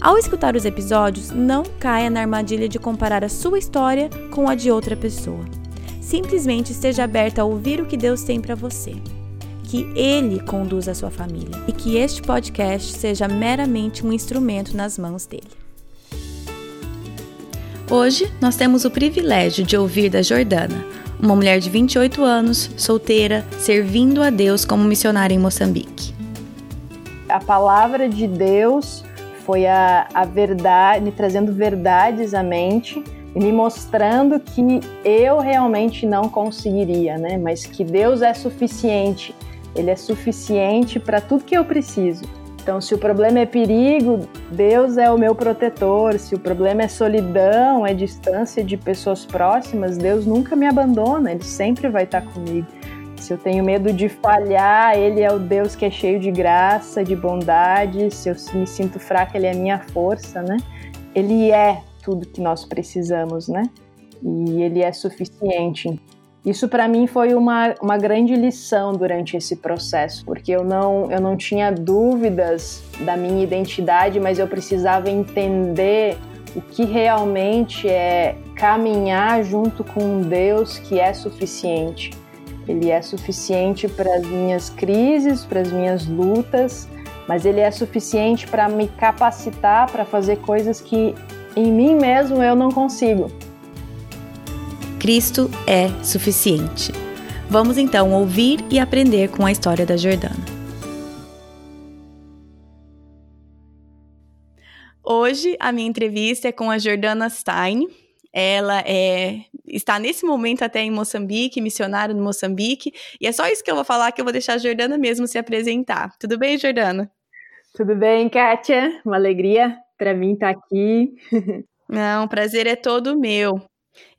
Ao escutar os episódios, não caia na armadilha de comparar a sua história com a de outra pessoa. Simplesmente esteja aberta a ouvir o que Deus tem para você. Que Ele conduza a sua família e que este podcast seja meramente um instrumento nas mãos dele. Hoje nós temos o privilégio de ouvir da Jordana, uma mulher de 28 anos, solteira, servindo a Deus como missionária em Moçambique. A palavra de Deus foi a, a verdade, me trazendo verdades à mente e me mostrando que eu realmente não conseguiria, né? Mas que Deus é suficiente. Ele é suficiente para tudo que eu preciso. Então, se o problema é perigo, Deus é o meu protetor. Se o problema é solidão, é distância de pessoas próximas, Deus nunca me abandona, Ele sempre vai estar comigo. Se eu tenho medo de falhar, Ele é o Deus que é cheio de graça, de bondade. Se eu me sinto fraca, Ele é a minha força, né? Ele é tudo que nós precisamos, né? E Ele é suficiente. Isso para mim foi uma, uma grande lição durante esse processo, porque eu não, eu não tinha dúvidas da minha identidade, mas eu precisava entender o que realmente é caminhar junto com um Deus que é suficiente. Ele é suficiente para as minhas crises, para as minhas lutas, mas ele é suficiente para me capacitar para fazer coisas que em mim mesmo eu não consigo. Cristo é suficiente. Vamos então ouvir e aprender com a história da Jordana. Hoje a minha entrevista é com a Jordana Stein, ela é, está nesse momento até em Moçambique, missionária no Moçambique, e é só isso que eu vou falar que eu vou deixar a Jordana mesmo se apresentar. Tudo bem, Jordana? Tudo bem, Kátia? Uma alegria para mim estar aqui. Não, o prazer é todo meu.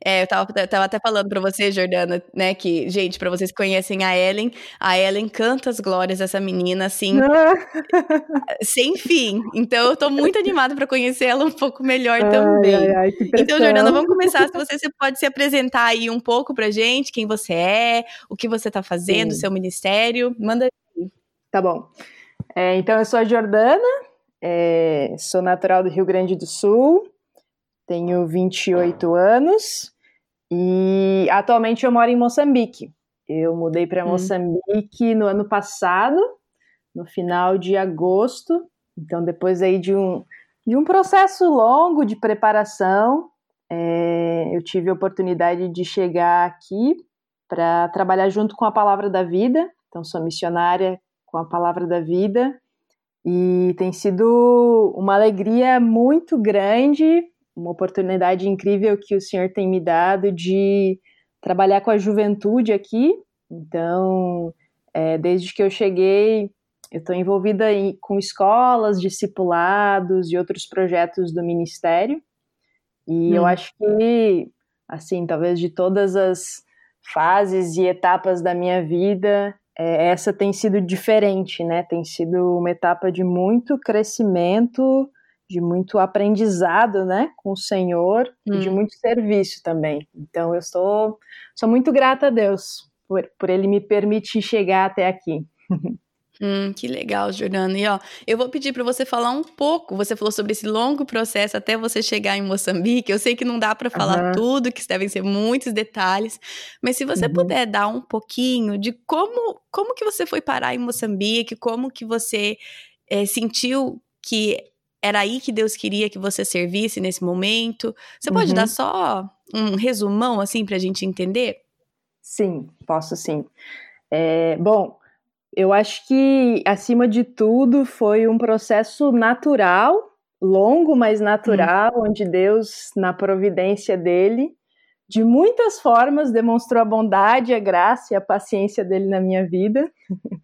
É, eu tava, eu tava até falando pra você, Jordana, né, que, gente, pra vocês que conhecem a Ellen, a Ellen canta as glórias dessa menina, assim, sem fim. Então, eu tô muito animada pra conhecer ela um pouco melhor ai, também. Ai, então, Jordana, vamos começar. Se você, você pode se apresentar aí um pouco pra gente, quem você é, o que você tá fazendo, Sim. seu ministério. Manda aí. Tá bom. É, então, eu sou a Jordana, é, sou natural do Rio Grande do Sul, tenho 28 anos e atualmente eu moro em Moçambique. Eu mudei para hum. Moçambique no ano passado, no final de agosto. Então, depois aí de um, de um processo longo de preparação, é, eu tive a oportunidade de chegar aqui para trabalhar junto com a Palavra da Vida. Então, sou missionária com a Palavra da Vida. E tem sido uma alegria muito grande uma oportunidade incrível que o senhor tem me dado de trabalhar com a juventude aqui. Então, é, desde que eu cheguei, eu estou envolvida em, com escolas, discipulados e outros projetos do ministério. E hum. eu acho que, assim, talvez de todas as fases e etapas da minha vida, é, essa tem sido diferente, né? Tem sido uma etapa de muito crescimento de muito aprendizado, né, com o Senhor hum. e de hum. muito serviço também. Então eu sou, sou muito grata a Deus por, por Ele me permitir chegar até aqui. Hum, que legal, Jordana. E ó, eu vou pedir para você falar um pouco. Você falou sobre esse longo processo até você chegar em Moçambique. Eu sei que não dá para falar uhum. tudo, que devem ser muitos detalhes, mas se você uhum. puder dar um pouquinho de como como que você foi parar em Moçambique, como que você é, sentiu que era aí que Deus queria que você servisse nesse momento? Você pode uhum. dar só um resumão, assim, para a gente entender? Sim, posso sim. É, bom, eu acho que, acima de tudo, foi um processo natural, longo, mas natural, uhum. onde Deus, na providência dele, de muitas formas, demonstrou a bondade, a graça e a paciência dele na minha vida. Uhum.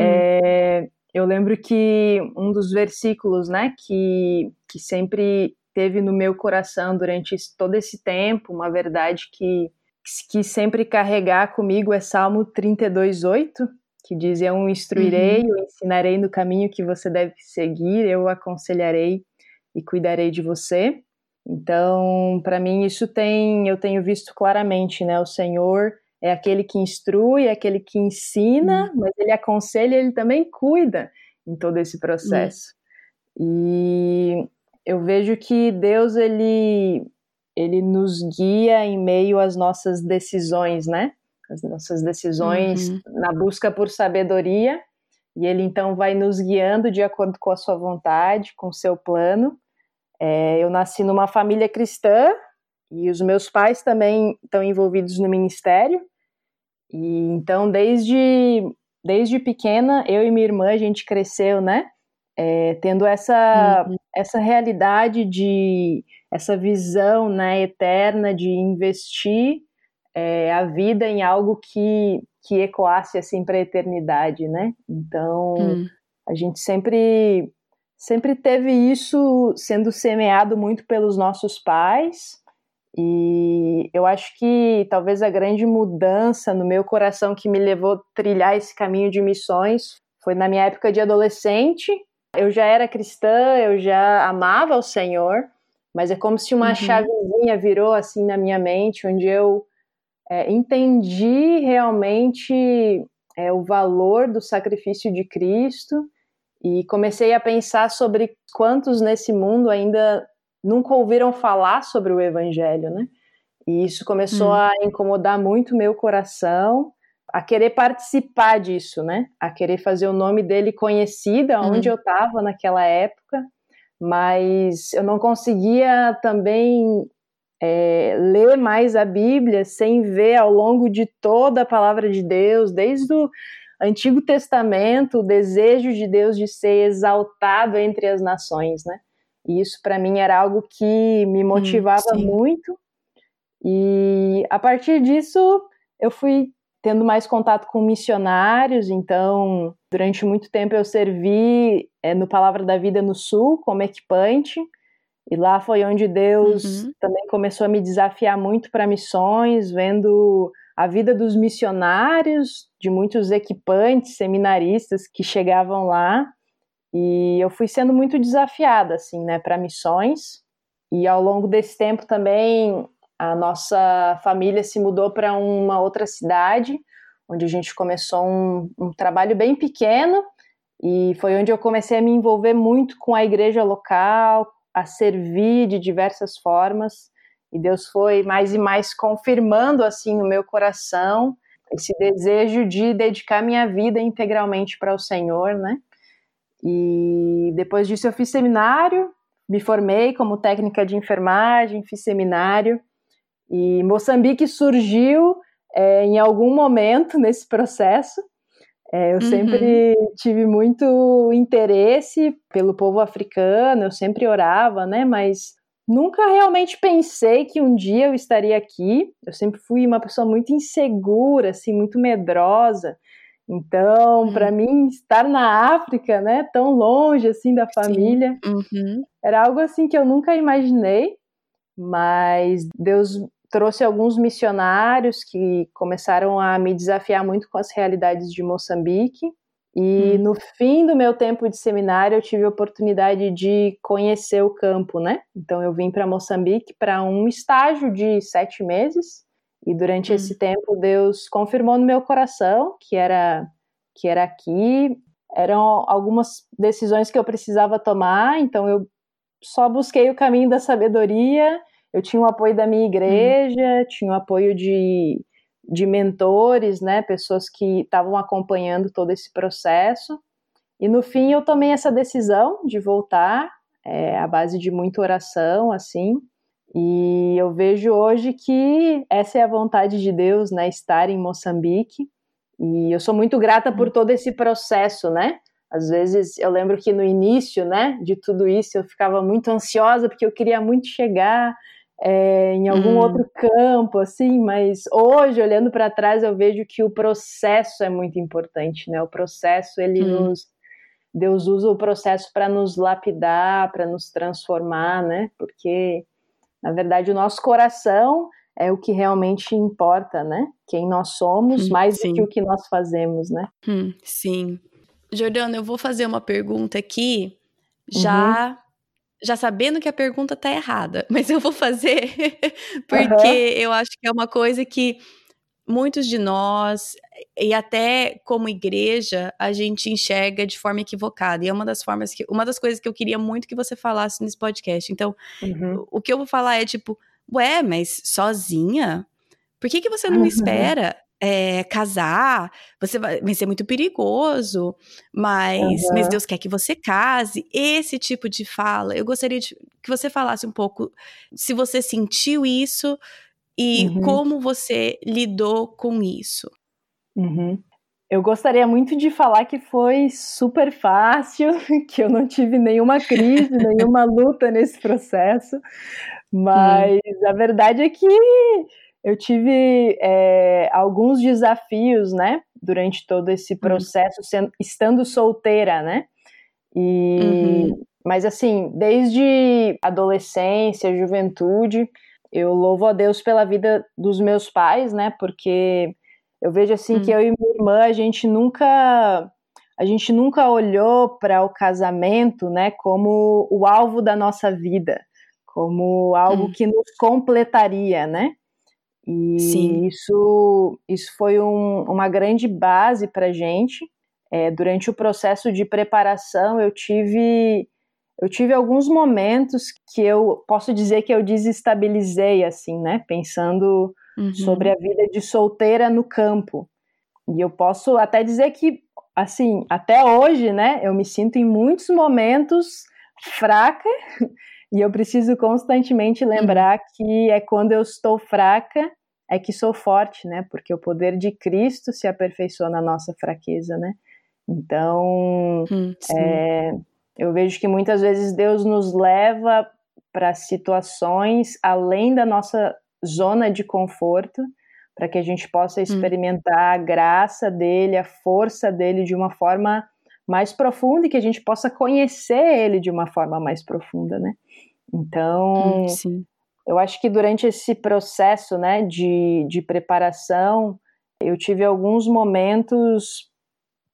É, eu lembro que um dos versículos, né, que, que sempre teve no meu coração durante todo esse tempo, uma verdade que, que sempre carregar comigo é Salmo 32:8, que diz: Eu o instruirei, uhum. eu ensinarei no caminho que você deve seguir, eu o aconselharei e cuidarei de você. Então, para mim isso tem, eu tenho visto claramente, né, o Senhor é aquele que instrui, é aquele que ensina, uhum. mas ele aconselha, ele também cuida em todo esse processo. E eu vejo que Deus ele ele nos guia em meio às nossas decisões, né? As nossas decisões uhum. na busca por sabedoria, e ele então vai nos guiando de acordo com a sua vontade, com o seu plano. É, eu nasci numa família cristã e os meus pais também estão envolvidos no ministério. E então desde desde pequena eu e minha irmã a gente cresceu, né? É, tendo essa uhum. essa realidade de essa visão, né, eterna de investir é, a vida em algo que que ecoasse assim para a eternidade, né? Então uhum. a gente sempre sempre teve isso sendo semeado muito pelos nossos pais e eu acho que talvez a grande mudança no meu coração que me levou a trilhar esse caminho de missões foi na minha época de adolescente. Eu já era cristã, eu já amava o Senhor, mas é como se uma uhum. chavezinha virou assim na minha mente, onde eu é, entendi realmente é, o valor do sacrifício de Cristo e comecei a pensar sobre quantos nesse mundo ainda nunca ouviram falar sobre o evangelho, né? E isso começou hum. a incomodar muito meu coração, a querer participar disso, né? A querer fazer o nome dele conhecido onde uhum. eu estava naquela época, mas eu não conseguia também é, ler mais a Bíblia sem ver ao longo de toda a palavra de Deus, desde o Antigo Testamento, o desejo de Deus de ser exaltado entre as nações, né? E isso para mim era algo que me hum, motivava hum, muito. E a partir disso eu fui tendo mais contato com missionários, então durante muito tempo eu servi é, no Palavra da Vida no Sul como equipante, e lá foi onde Deus uhum. também começou a me desafiar muito para missões, vendo a vida dos missionários, de muitos equipantes, seminaristas que chegavam lá, e eu fui sendo muito desafiada, assim, né, para missões. E ao longo desse tempo também a nossa família se mudou para uma outra cidade, onde a gente começou um, um, trabalho bem pequeno. E foi onde eu comecei a me envolver muito com a igreja local, a servir de diversas formas. E Deus foi mais e mais confirmando assim no meu coração esse desejo de dedicar minha vida integralmente para o Senhor, né? E depois disso eu fiz seminário, me formei como técnica de enfermagem, fiz seminário. E Moçambique surgiu é, em algum momento nesse processo. É, eu uhum. sempre tive muito interesse pelo povo africano, eu sempre orava, né? Mas nunca realmente pensei que um dia eu estaria aqui. Eu sempre fui uma pessoa muito insegura, assim, muito medrosa. Então, uhum. para mim, estar na África, né, tão longe assim da família, uhum. era algo assim que eu nunca imaginei, mas Deus trouxe alguns missionários que começaram a me desafiar muito com as realidades de Moçambique. E uhum. no fim do meu tempo de seminário, eu tive a oportunidade de conhecer o campo, né? Então, eu vim para Moçambique para um estágio de sete meses e durante hum. esse tempo Deus confirmou no meu coração que era que era aqui. Eram algumas decisões que eu precisava tomar, então eu só busquei o caminho da sabedoria. Eu tinha o apoio da minha igreja, hum. tinha o apoio de, de mentores, né, pessoas que estavam acompanhando todo esse processo. E no fim eu tomei essa decisão de voltar, é, à base de muita oração, assim. E eu vejo hoje que essa é a vontade de Deus, né, estar em Moçambique. E eu sou muito grata por todo esse processo, né? Às vezes eu lembro que no início, né, de tudo isso eu ficava muito ansiosa porque eu queria muito chegar é, em algum hum. outro campo, assim. Mas hoje, olhando para trás, eu vejo que o processo é muito importante, né? O processo ele hum. nos Deus usa o processo para nos lapidar, para nos transformar, né? Porque, na verdade, o nosso coração é o que realmente importa, né? Quem nós somos, hum, mais sim. do que o que nós fazemos, né? Hum, sim. Jordana, eu vou fazer uma pergunta aqui, já, uhum. já sabendo que a pergunta tá errada, mas eu vou fazer porque uhum. eu acho que é uma coisa que muitos de nós, e até como igreja, a gente enxerga de forma equivocada. E é uma das formas que. Uma das coisas que eu queria muito que você falasse nesse podcast. Então, uhum. o que eu vou falar é tipo, ué, mas sozinha? Por que, que você não uhum. espera é, casar? Você vai, vai ser muito perigoso, mas, uhum. mas Deus quer que você case. Esse tipo de fala, eu gostaria de, que você falasse um pouco se você sentiu isso e uhum. como você lidou com isso. Uhum. Eu gostaria muito de falar que foi super fácil, que eu não tive nenhuma crise, nenhuma luta nesse processo, mas hum. a verdade é que eu tive é, alguns desafios, né, durante todo esse hum. processo, sendo, estando solteira, né, e, uhum. mas assim, desde adolescência, juventude, eu louvo a Deus pela vida dos meus pais, né? Porque eu vejo assim hum. que eu e minha irmã a gente nunca a gente nunca olhou para o casamento, né, como o alvo da nossa vida, como algo hum. que nos completaria, né? E Sim. isso isso foi um, uma grande base para gente. É, durante o processo de preparação, eu tive eu tive alguns momentos que eu posso dizer que eu desestabilizei, assim, né? Pensando uhum. sobre a vida de solteira no campo. E eu posso até dizer que, assim, até hoje, né? Eu me sinto em muitos momentos fraca e eu preciso constantemente lembrar uhum. que é quando eu estou fraca é que sou forte, né? Porque o poder de Cristo se aperfeiçoa na nossa fraqueza, né? Então, hum, é, eu vejo que muitas vezes Deus nos leva para situações além da nossa zona de conforto, para que a gente possa hum. experimentar a graça dele, a força dele de uma forma mais profunda e que a gente possa conhecer ele de uma forma mais profunda, né? Então, hum, eu acho que durante esse processo, né, de, de preparação, eu tive alguns momentos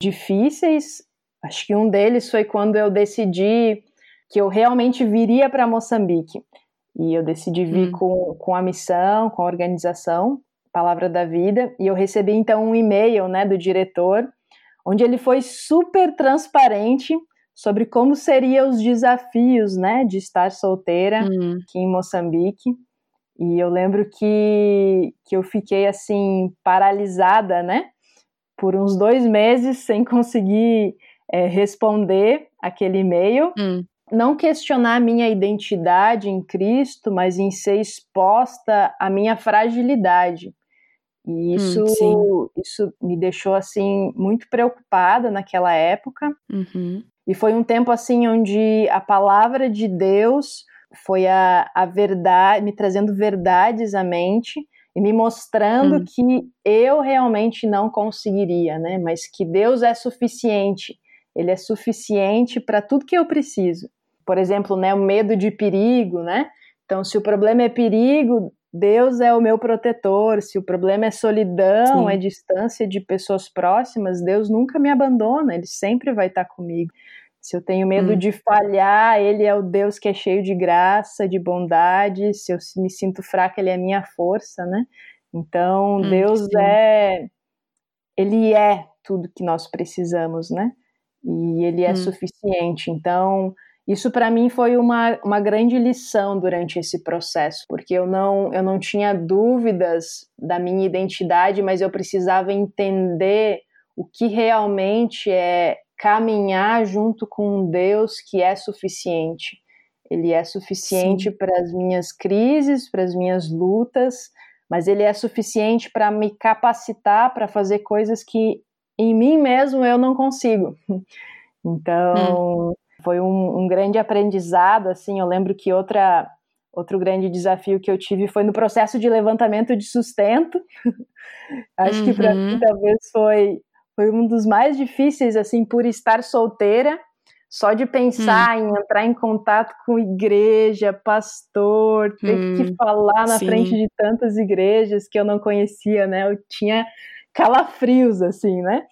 difíceis, Acho que um deles foi quando eu decidi que eu realmente viria para Moçambique. E eu decidi vir hum. com, com a missão, com a organização, Palavra da Vida, e eu recebi então um e-mail né, do diretor, onde ele foi super transparente sobre como seriam os desafios né, de estar solteira hum. aqui em Moçambique. E eu lembro que, que eu fiquei assim, paralisada, né? Por uns dois meses sem conseguir é, responder aquele e-mail, hum. não questionar a minha identidade em Cristo, mas em ser exposta à minha fragilidade. E hum, isso, hum, isso me deixou assim muito preocupada naquela época. Uhum. E foi um tempo assim onde a palavra de Deus foi a, a verdade, me trazendo verdades à mente e me mostrando hum. que eu realmente não conseguiria, né? Mas que Deus é suficiente ele é suficiente para tudo que eu preciso. Por exemplo, né, o medo de perigo, né? Então, se o problema é perigo, Deus é o meu protetor. Se o problema é solidão, Sim. é distância de pessoas próximas, Deus nunca me abandona, ele sempre vai estar comigo. Se eu tenho medo hum. de falhar, ele é o Deus que é cheio de graça, de bondade. Se eu me sinto fraca, ele é a minha força, né? Então, hum, Deus sim. é ele é tudo que nós precisamos, né? E ele é hum. suficiente. Então, isso para mim foi uma, uma grande lição durante esse processo, porque eu não, eu não tinha dúvidas da minha identidade, mas eu precisava entender o que realmente é caminhar junto com um Deus que é suficiente. Ele é suficiente para as minhas crises, para as minhas lutas, mas ele é suficiente para me capacitar para fazer coisas que em mim mesmo eu não consigo. Então, hum. foi um, um, grande aprendizado, assim, eu lembro que outra, outro grande desafio que eu tive foi no processo de levantamento de sustento. Acho uhum. que para mim talvez foi foi um dos mais difíceis, assim, por estar solteira. Só de pensar hum. em entrar em contato com igreja, pastor, ter hum, que falar na sim. frente de tantas igrejas que eu não conhecia, né? Eu tinha calafrios, assim, né?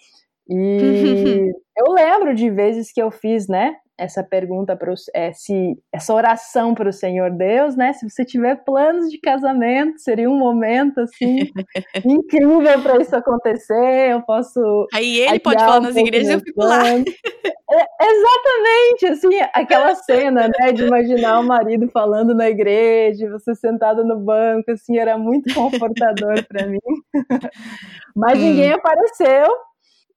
E eu lembro de vezes que eu fiz, né? Essa pergunta para é, se essa oração para o Senhor Deus, né? Se você tiver planos de casamento, seria um momento assim incrível para isso acontecer. Eu posso Aí ele pode falar um nas igrejas, eu fico lá. É, exatamente, assim, aquela cena, né, de imaginar o marido falando na igreja, você sentado no banco, assim, era muito confortador para mim. Mas hum. ninguém apareceu.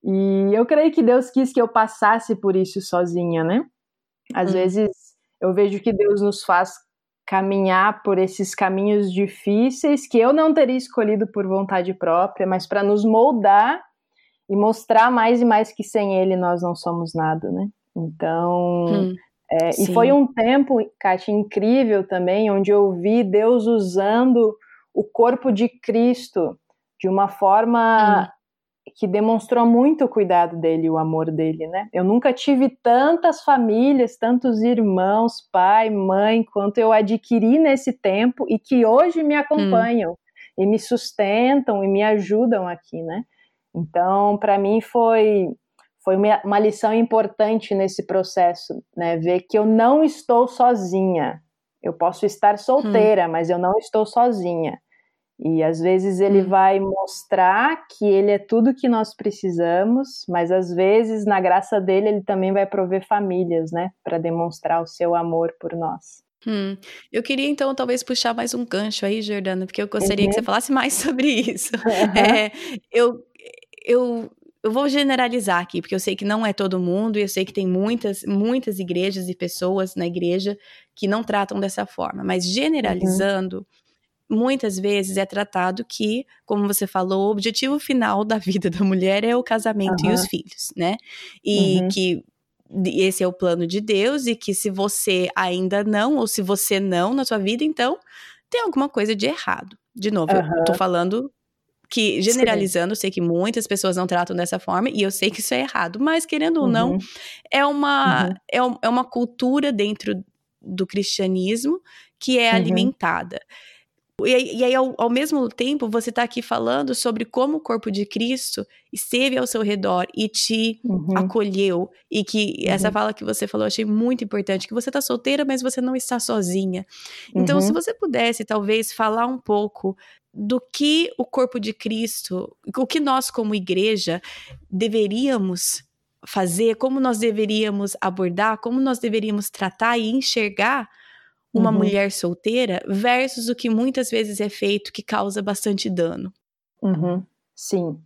E eu creio que Deus quis que eu passasse por isso sozinha, né? Às hum. vezes eu vejo que Deus nos faz caminhar por esses caminhos difíceis que eu não teria escolhido por vontade própria, mas para nos moldar e mostrar mais e mais que sem Ele nós não somos nada, né? Então, hum, é, e foi um tempo, Kátia, incrível também, onde eu vi Deus usando o corpo de Cristo de uma forma hum que demonstrou muito o cuidado dele, o amor dele, né? Eu nunca tive tantas famílias, tantos irmãos, pai, mãe, quanto eu adquiri nesse tempo e que hoje me acompanham hum. e me sustentam e me ajudam aqui, né? Então, para mim foi foi uma lição importante nesse processo, né? Ver que eu não estou sozinha. Eu posso estar solteira, hum. mas eu não estou sozinha. E às vezes ele hum. vai mostrar que ele é tudo que nós precisamos, mas às vezes, na graça dele, ele também vai prover famílias, né, para demonstrar o seu amor por nós. Hum. Eu queria então talvez puxar mais um gancho aí, Jordana, porque eu gostaria uhum. que você falasse mais sobre isso. Uhum. É, eu, eu, eu vou generalizar aqui, porque eu sei que não é todo mundo, e eu sei que tem muitas, muitas igrejas e pessoas na igreja que não tratam dessa forma, mas uhum. generalizando. Uhum muitas vezes é tratado que, como você falou, o objetivo final da vida da mulher é o casamento uhum. e os filhos, né? E uhum. que esse é o plano de Deus e que se você ainda não, ou se você não na sua vida, então tem alguma coisa de errado. De novo, uhum. eu tô falando que generalizando, Sim. sei que muitas pessoas não tratam dessa forma e eu sei que isso é errado, mas querendo ou não, uhum. é uma, uhum. é, é uma cultura dentro do cristianismo que é uhum. alimentada. E, e aí, ao, ao, mesmo tempo, você está aqui falando sobre como o corpo de Cristo esteve ao seu redor e te uhum. acolheu. E que uhum. essa fala que você falou, eu achei muito importante: que você está solteira, mas você não está sozinha. Então, uhum. se você pudesse, talvez, falar um pouco do que o corpo de Cristo, o que nós, como igreja, deveríamos fazer, como nós deveríamos abordar, como nós deveríamos tratar e enxergar uma uhum. mulher solteira versus o que muitas vezes é feito que causa bastante dano. Uhum. Sim.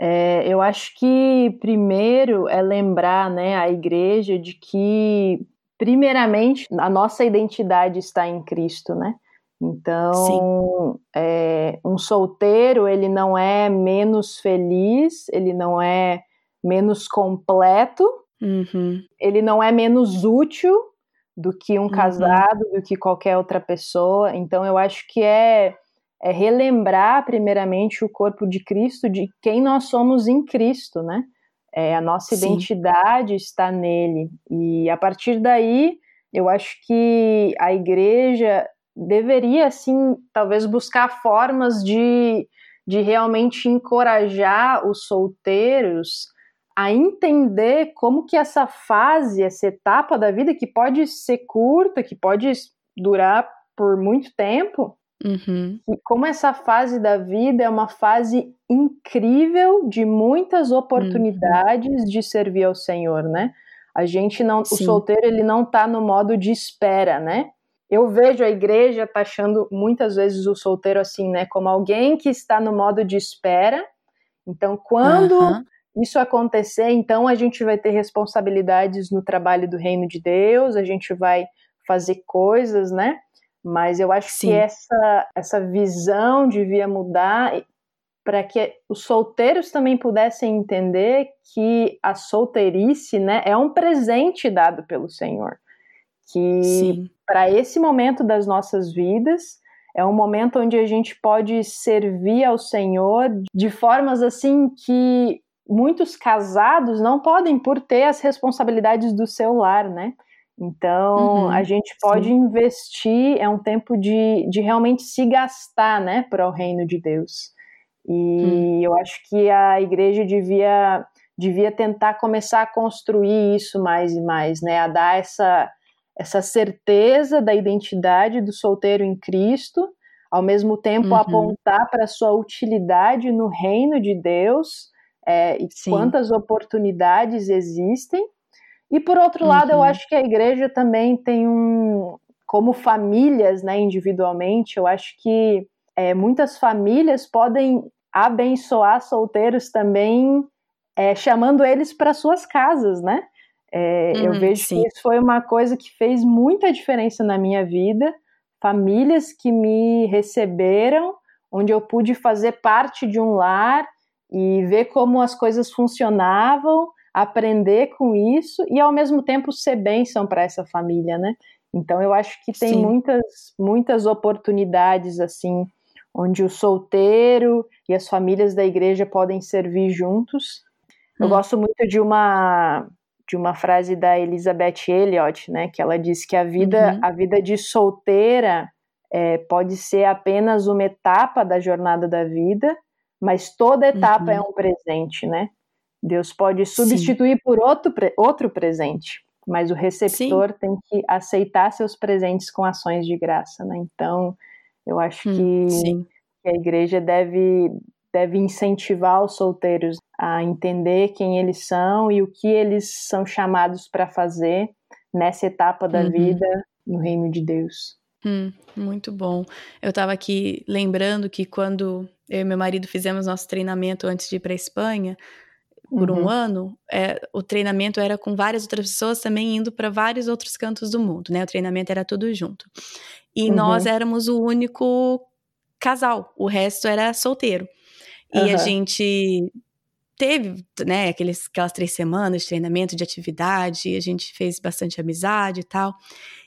É, eu acho que primeiro é lembrar né, a igreja de que, primeiramente, a nossa identidade está em Cristo, né? Então, é, um solteiro, ele não é menos feliz, ele não é menos completo, uhum. ele não é menos útil, do que um uhum. casado, do que qualquer outra pessoa. Então eu acho que é, é relembrar primeiramente o corpo de Cristo, de quem nós somos em Cristo, né? É, a nossa Sim. identidade está nele. E a partir daí, eu acho que a igreja deveria, assim, talvez buscar formas de, de realmente encorajar os solteiros a entender como que essa fase, essa etapa da vida, que pode ser curta, que pode durar por muito tempo, uhum. e como essa fase da vida é uma fase incrível de muitas oportunidades uhum. de servir ao Senhor, né? A gente não, Sim. o solteiro ele não tá no modo de espera, né? Eu vejo a igreja taxando muitas vezes o solteiro assim, né, como alguém que está no modo de espera. Então, quando uhum isso acontecer, então a gente vai ter responsabilidades no trabalho do reino de Deus, a gente vai fazer coisas, né? Mas eu acho Sim. que essa, essa visão devia mudar para que os solteiros também pudessem entender que a solteirice né, é um presente dado pelo Senhor. Que para esse momento das nossas vidas é um momento onde a gente pode servir ao Senhor de formas assim que muitos casados não podem por ter as responsabilidades do seu lar, né? Então, uhum, a gente pode sim. investir, é um tempo de, de realmente se gastar, né, para o reino de Deus. E hum. eu acho que a igreja devia, devia tentar começar a construir isso mais e mais, né, a dar essa, essa certeza da identidade do solteiro em Cristo, ao mesmo tempo uhum. apontar para a sua utilidade no reino de Deus é, e Sim. quantas oportunidades existem e por outro uhum. lado, eu uhum. acho que a igreja também tem um, como famílias, né, individualmente, eu acho que é, muitas famílias podem abençoar solteiros também, é, chamando eles para suas casas, né? É, uhum, eu vejo sim. que isso foi uma coisa que fez muita diferença na minha vida. Famílias que me receberam, onde eu pude fazer parte de um lar e ver como as coisas funcionavam aprender com isso e ao mesmo tempo ser bênção para essa família, né? Então eu acho que tem muitas muitas oportunidades assim onde o solteiro e as famílias da igreja podem servir juntos. Eu hum. gosto muito de uma de uma frase da Elizabeth Elliot, né, que ela diz que a vida uhum. a vida de solteira é, pode ser apenas uma etapa da jornada da vida, mas toda etapa é uhum. é um presente, né? Deus pode substituir Sim. por outro, outro presente, mas o receptor Sim. tem que aceitar seus presentes com ações de graça, né? Então, eu acho hum, que, que, a igreja deve, deve incentivar os solteiros a entender quem eles são e o que eles são chamados para fazer nessa etapa da uhum. vida no reino de Deus. Hum, muito bom. Eu estava aqui lembrando que quando eu e meu marido fizemos nosso treinamento antes de ir para a Espanha, por uhum. um ano, é, o treinamento era com várias outras pessoas também indo para vários outros cantos do mundo, né? O treinamento era tudo junto. E uhum. nós éramos o único casal, o resto era solteiro. E uhum. a gente teve, né, aqueles, aquelas três semanas de treinamento, de atividade, a gente fez bastante amizade e tal.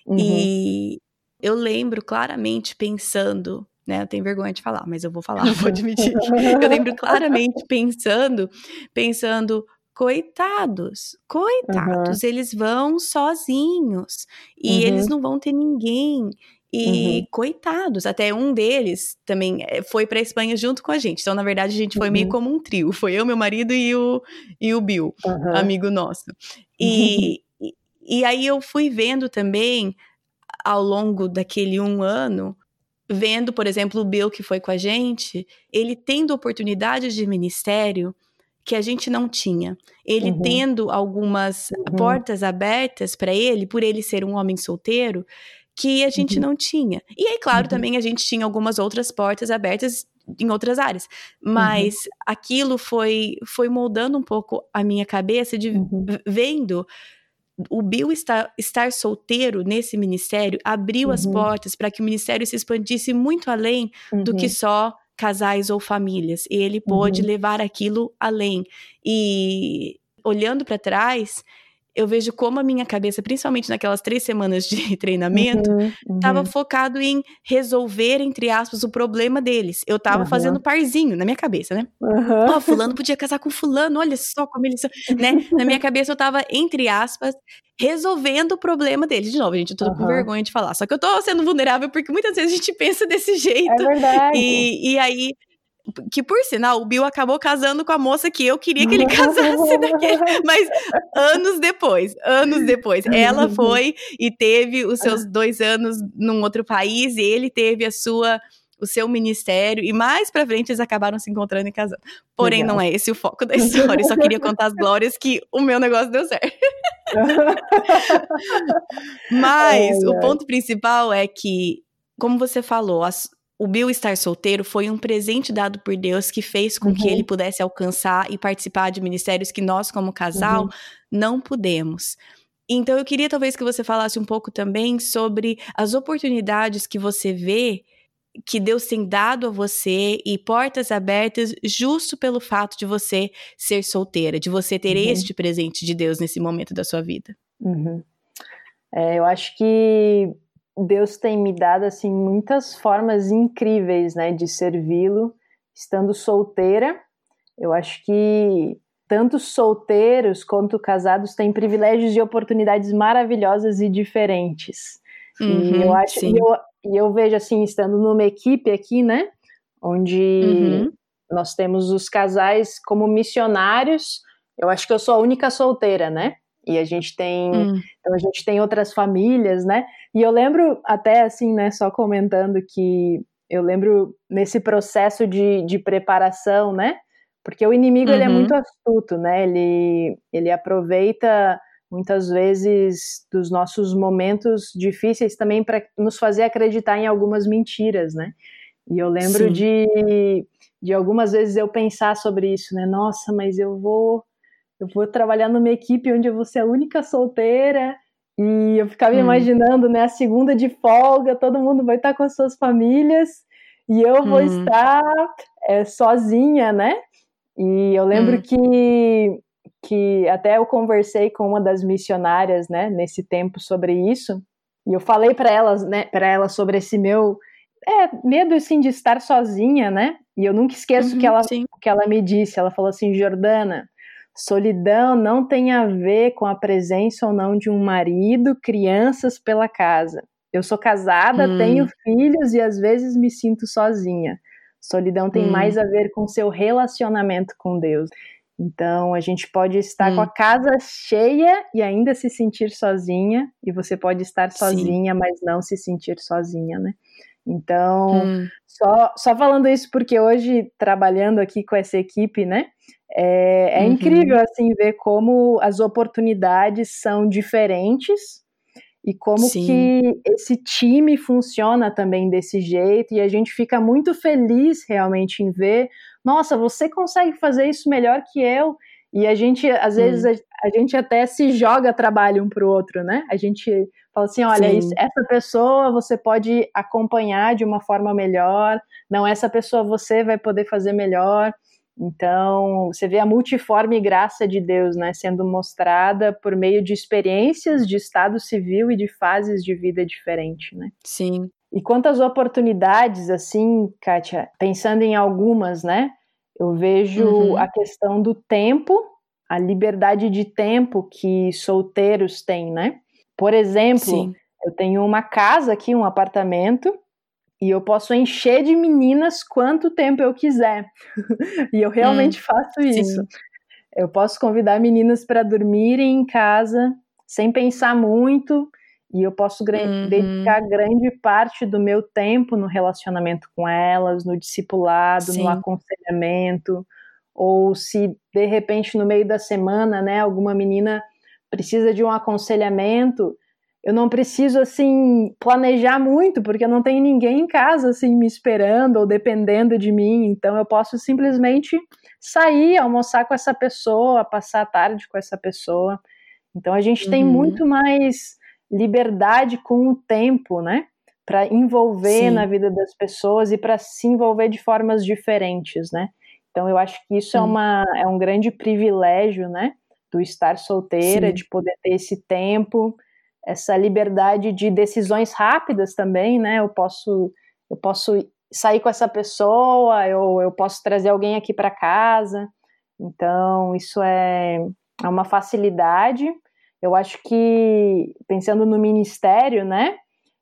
E uhum. eu lembro claramente pensando né? Eu tenho vergonha de falar, mas eu vou falar, vou admitir. eu lembro claramente pensando, pensando, coitados, coitados, uhum. eles vão sozinhos e uhum. eles não vão ter ninguém. E uhum. coitados, até um deles também eh, foi para Espanha junto com a gente. Então, na verdade, a gente foi meio uhum. como um trio. Foi eu, meu marido e o, e o Bill, amigo nosso. E, e, e aí eu fui vendo também, ao longo daquele um ano, vendo, por exemplo, o Bill que foi com a gente, ele tendo oportunidades de ministério que a gente não tinha. Ele uhum. tendo algumas uhum. portas abertas para ele, por ele ser um homem solteiro, que a gente uhum. não tinha. E aí, claro, uhum. também a gente tinha algumas outras portas abertas em outras áreas. Mas uhum. aquilo foi foi moldando um pouco a minha cabeça de uhum. vendo o Bill estar, estar solteiro nesse ministério abriu uhum. as portas para que o ministério se expandisse muito além uhum. do que uhum. só casais ou famílias. E ele pôde uhum. levar aquilo além. E olhando para trás, eu vejo como a minha cabeça, principalmente naquelas três semanas de treinamento, estava uhum, uhum. focado em resolver, entre aspas, o problema deles. Eu estava uhum. fazendo parzinho na minha cabeça, né? Ó, oh, fulano podia casar com fulano, olha só como eles são, né? Na minha cabeça eu estava, entre aspas, resolvendo o problema deles. De novo, gente, eu tô com vergonha de falar. Só que eu tô sendo vulnerável porque muitas vezes a gente pensa desse jeito. É verdade. E, e aí que por sinal, o Bill acabou casando com a moça que eu queria que ele casasse daquele, mas anos depois, anos depois, ela foi e teve os seus dois anos num outro país e ele teve a sua o seu ministério e mais para frente eles acabaram se encontrando e casando. Porém, Legal. não é esse o foco da história. Eu só queria contar as glórias que o meu negócio deu certo. Mas é, o ponto principal é que, como você falou, as, o Bill estar solteiro foi um presente dado por Deus que fez com uhum. que ele pudesse alcançar e participar de ministérios que nós, como casal, uhum. não pudemos. Então, eu queria talvez que você falasse um pouco também sobre as oportunidades que você vê que Deus tem dado a você e portas abertas justo pelo fato de você ser solteira, de você ter uhum. este presente de Deus nesse momento da sua vida. Uhum. É, eu acho que Deus tem me dado assim muitas formas incríveis, né, de servi-lo estando solteira. Eu acho que tanto solteiros quanto casados têm privilégios e oportunidades maravilhosas e diferentes. Uhum, e eu acho, e eu, eu vejo assim, estando numa equipe aqui, né, onde uhum. nós temos os casais como missionários. Eu acho que eu sou a única solteira, né? E a gente tem, uhum. então a gente tem outras famílias, né? E eu lembro até assim, né, só comentando que eu lembro nesse processo de, de preparação, né? Porque o inimigo uhum. ele é muito uhum. astuto, né? Ele, ele aproveita muitas vezes dos nossos momentos difíceis também para nos fazer acreditar em algumas mentiras, né? E eu lembro de, de algumas vezes eu pensar sobre isso, né? Nossa, mas eu vou eu vou trabalhar numa equipe onde eu vou ser a única solteira e eu ficava hum. imaginando, né, a segunda de folga, todo mundo vai estar com as suas famílias e eu vou hum. estar é, sozinha, né? E eu lembro hum. que, que até eu conversei com uma das missionárias, né, nesse tempo sobre isso, e eu falei para elas, né, para ela sobre esse meu é, medo assim de estar sozinha, né? E eu nunca esqueço uhum, que ela que ela me disse, ela falou assim, Jordana, solidão não tem a ver com a presença ou não de um marido, crianças pela casa. Eu sou casada, hum. tenho filhos e às vezes me sinto sozinha. Solidão tem hum. mais a ver com seu relacionamento com Deus. Então, a gente pode estar hum. com a casa cheia e ainda se sentir sozinha, e você pode estar sozinha, Sim. mas não se sentir sozinha, né? Então, hum. só, só falando isso porque hoje, trabalhando aqui com essa equipe, né? É, é uhum. incrível, assim, ver como as oportunidades são diferentes e como Sim. que esse time funciona também desse jeito e a gente fica muito feliz realmente em ver, nossa, você consegue fazer isso melhor que eu e a gente às vezes a, a, gente até se joga trabalho um para o outro, né? A gente fala assim, olha, isso, essa pessoa você pode acompanhar de uma forma melhor, não essa pessoa você vai poder fazer melhor. Então, você vê a multiforme graça de Deus, né, sendo mostrada por meio de experiências de estado civil e de fases de vida diferente, né? Sim. E quantas oportunidades, assim, Kátia, pensando em algumas, né? Eu vejo uhum. a questão do tempo, a liberdade de tempo que solteiros têm, né? Por exemplo, Sim. eu tenho uma casa aqui, um apartamento, e eu posso encher de meninas quanto tempo eu quiser. e eu realmente hum, faço isso. Sim. Eu posso convidar meninas para dormirem em casa sem pensar muito e eu posso uhum. dedicar grande parte do meu tempo no relacionamento com elas, no discipulado, Sim. no aconselhamento, ou se de repente no meio da semana, né, alguma menina precisa de um aconselhamento, eu não preciso assim planejar muito, porque eu não tenho ninguém em casa assim me esperando ou dependendo de mim, então eu posso simplesmente sair, almoçar com essa pessoa, passar a tarde com essa pessoa. Então a gente uhum. tem muito mais liberdade com o tempo, né? Para envolver Sim. na vida das pessoas e para se envolver de formas diferentes, né? Então eu acho que isso é, uma, é um grande privilégio, né? Do estar solteira, Sim. de poder ter esse tempo, essa liberdade de decisões rápidas também, né? Eu posso, eu posso sair com essa pessoa, eu, eu posso trazer alguém aqui para casa. Então, isso é, é uma facilidade. Eu acho que, pensando no ministério, né?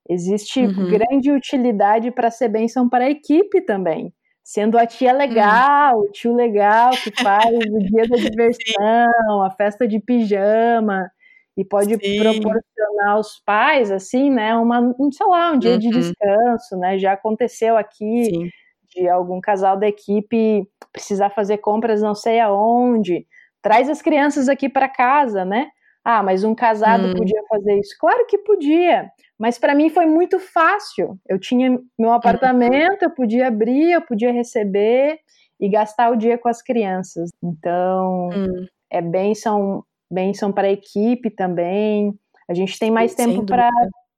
Existe uhum. grande utilidade para ser bênção para a equipe também. Sendo a tia legal, o tio legal que faz o dia da diversão, a festa de pijama, e pode Sim. proporcionar aos pais, assim, né, uma, um, sei lá, um dia uhum. de descanso, né, já aconteceu aqui Sim. de algum casal da equipe precisar fazer compras não sei aonde, traz as crianças aqui para casa, né, ah, mas um casado hum. podia fazer isso? Claro que podia, mas para mim foi muito fácil, eu tinha meu apartamento, eu podia abrir, eu podia receber e gastar o dia com as crianças, então... Hum. É bênção bênção para a equipe também. A gente tem mais tempo para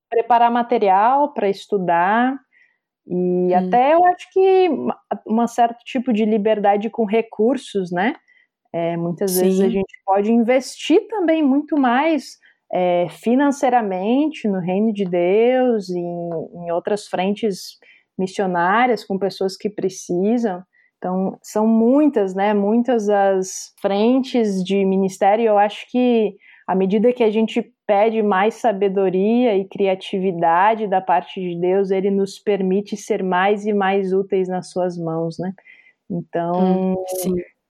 preparar material, para estudar. E hum. até eu acho que um certo tipo de liberdade com recursos, né? É, muitas Sim. vezes a gente pode investir também muito mais é, financeiramente no reino de Deus, em, em outras frentes missionárias, com pessoas que precisam. Então são muitas, né? Muitas as frentes de ministério. Eu acho que à medida que a gente pede mais sabedoria e criatividade da parte de Deus, ele nos permite ser mais e mais úteis nas suas mãos, né? Então, hum,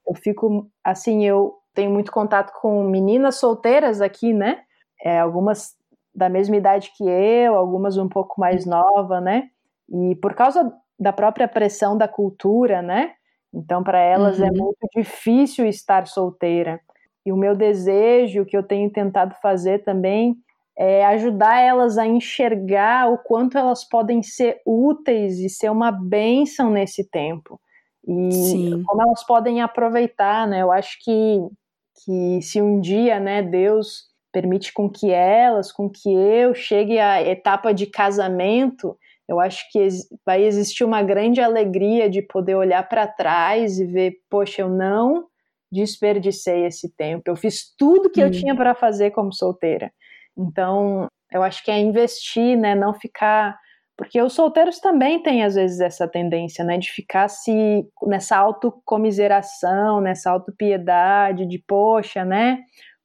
eu fico assim, eu tenho muito contato com meninas solteiras aqui, né? É, algumas da mesma idade que eu, algumas um pouco mais nova, né? E por causa da própria pressão da cultura, né? Então, para elas é uhum. é muito difícil estar solteira. E o meu desejo, o que eu tenho tentado fazer também, é ajudar elas a enxergar o quanto elas podem ser úteis e ser uma bênção nesse tempo. E Sim. como elas podem aproveitar, né? Eu acho que, que se um dia, né, Deus permite com que elas, com que eu chegue à etapa de casamento, eu acho que vai existir uma grande alegria de poder olhar para trás e ver, poxa, eu não desperdicei esse tempo. Eu fiz tudo que hum. eu tinha para fazer como solteira. Então, eu acho que é investir, né, não ficar porque os solteiros também têm às vezes essa tendência, né, de ficar se nessa autocomiseração, nessa autopiedade de poxa, né?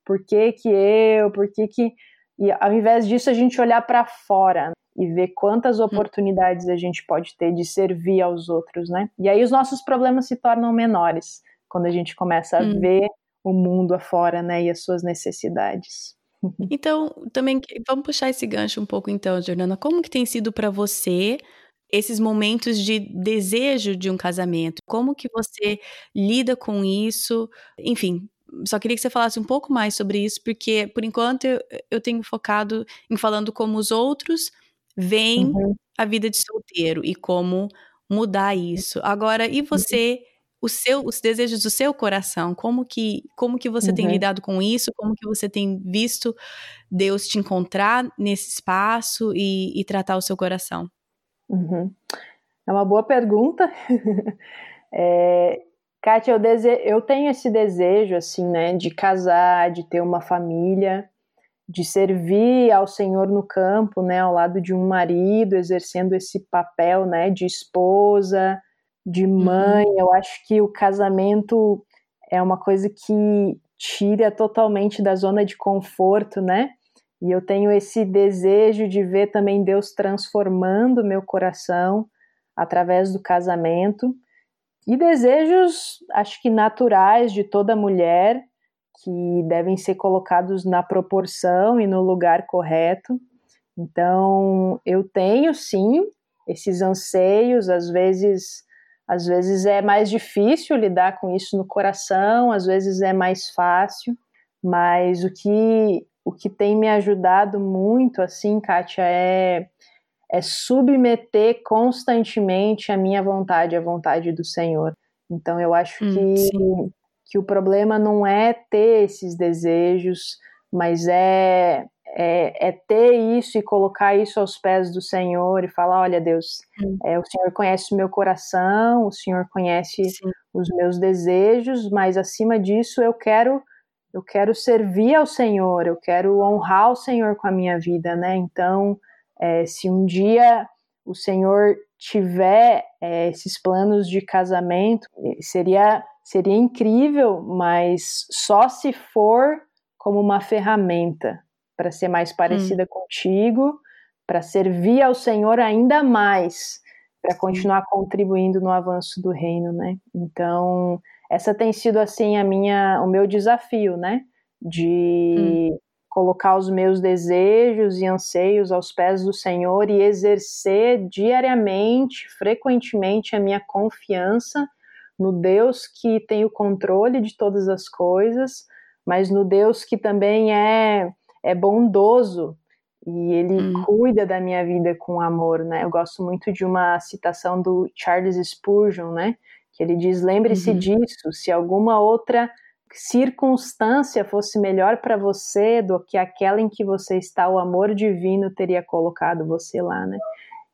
Por que que eu? Por que que e ao invés disso a gente olhar para fora e ver quantas hum. oportunidades a gente pode ter de servir aos outros, né? E aí os nossos problemas se tornam menores quando a gente começa a hum. ver o mundo afora, né, e as suas necessidades. Então, também vamos puxar esse gancho um pouco então, Jordana, como que tem sido para você esses momentos de desejo de um casamento? Como que você lida com isso? Enfim, só queria que você falasse um pouco mais sobre isso, porque por enquanto eu, eu tenho focado em falando como os outros veem uhum. a vida de solteiro e como mudar isso. Agora, e uhum. O seu, os desejos do seu coração, como que, como que você uhum. tem lidado com isso? Como que você tem visto Deus te encontrar nesse espaço e, e tratar o seu coração? Uhum. É uma boa pergunta. é, Kátia, eu, dese... eu tenho esse desejo, assim, né, de casar, de ter uma família, de servir ao Senhor no campo, né, ao lado de um marido, exercendo esse papel, né, de esposa, de uhum. mãe. Uhum. Eu acho que o casamento é uma coisa que tira totalmente da zona de conforto, né? E eu tenho esse desejo de ver também Deus transformando meu coração através do casamento e desejos, acho que naturais de toda mulher, que devem ser colocados na proporção e no lugar correto. Então, eu tenho sim esses anseios, às vezes, às vezes é mais difícil lidar com isso no coração, às vezes é mais fácil, mas o que o que tem me ajudado muito assim, Kátia, é é submeter constantemente a minha vontade à vontade do Senhor. Então eu acho hum, que, que o problema não é ter esses desejos, mas é, é, é, ter isso e colocar isso aos pés do Senhor e falar: olha, Deus, hum. é, o Senhor conhece o meu coração, o Senhor conhece Sim. os meus desejos, mas acima disso eu quero. Eu quero servir ao Senhor, eu quero honrar o Senhor com a minha vida, né? Então, é, se um dia o Senhor tiver é, esses planos de casamento, seria, seria incrível, mas só se for como uma ferramenta para ser mais parecida hum. contigo, para servir ao Senhor ainda mais, para continuar contribuindo no avanço do reino, né? Então, essa tem sido assim a minha, o meu desafio, né? De hum colocar os meus desejos e anseios aos pés do Senhor e exercer diariamente, frequentemente, a minha confiança no Deus que tem o controle de todas as coisas, mas no Deus que também é, é bondoso e ele hum. cuida da minha vida com amor, né? Eu gosto muito de uma citação do Charles Spurgeon, né? Que ele diz: lembre-se uhum. disso, se alguma outra circunstância fosse melhor para você do que aquela em que você está, o amor divino teria colocado você lá, né?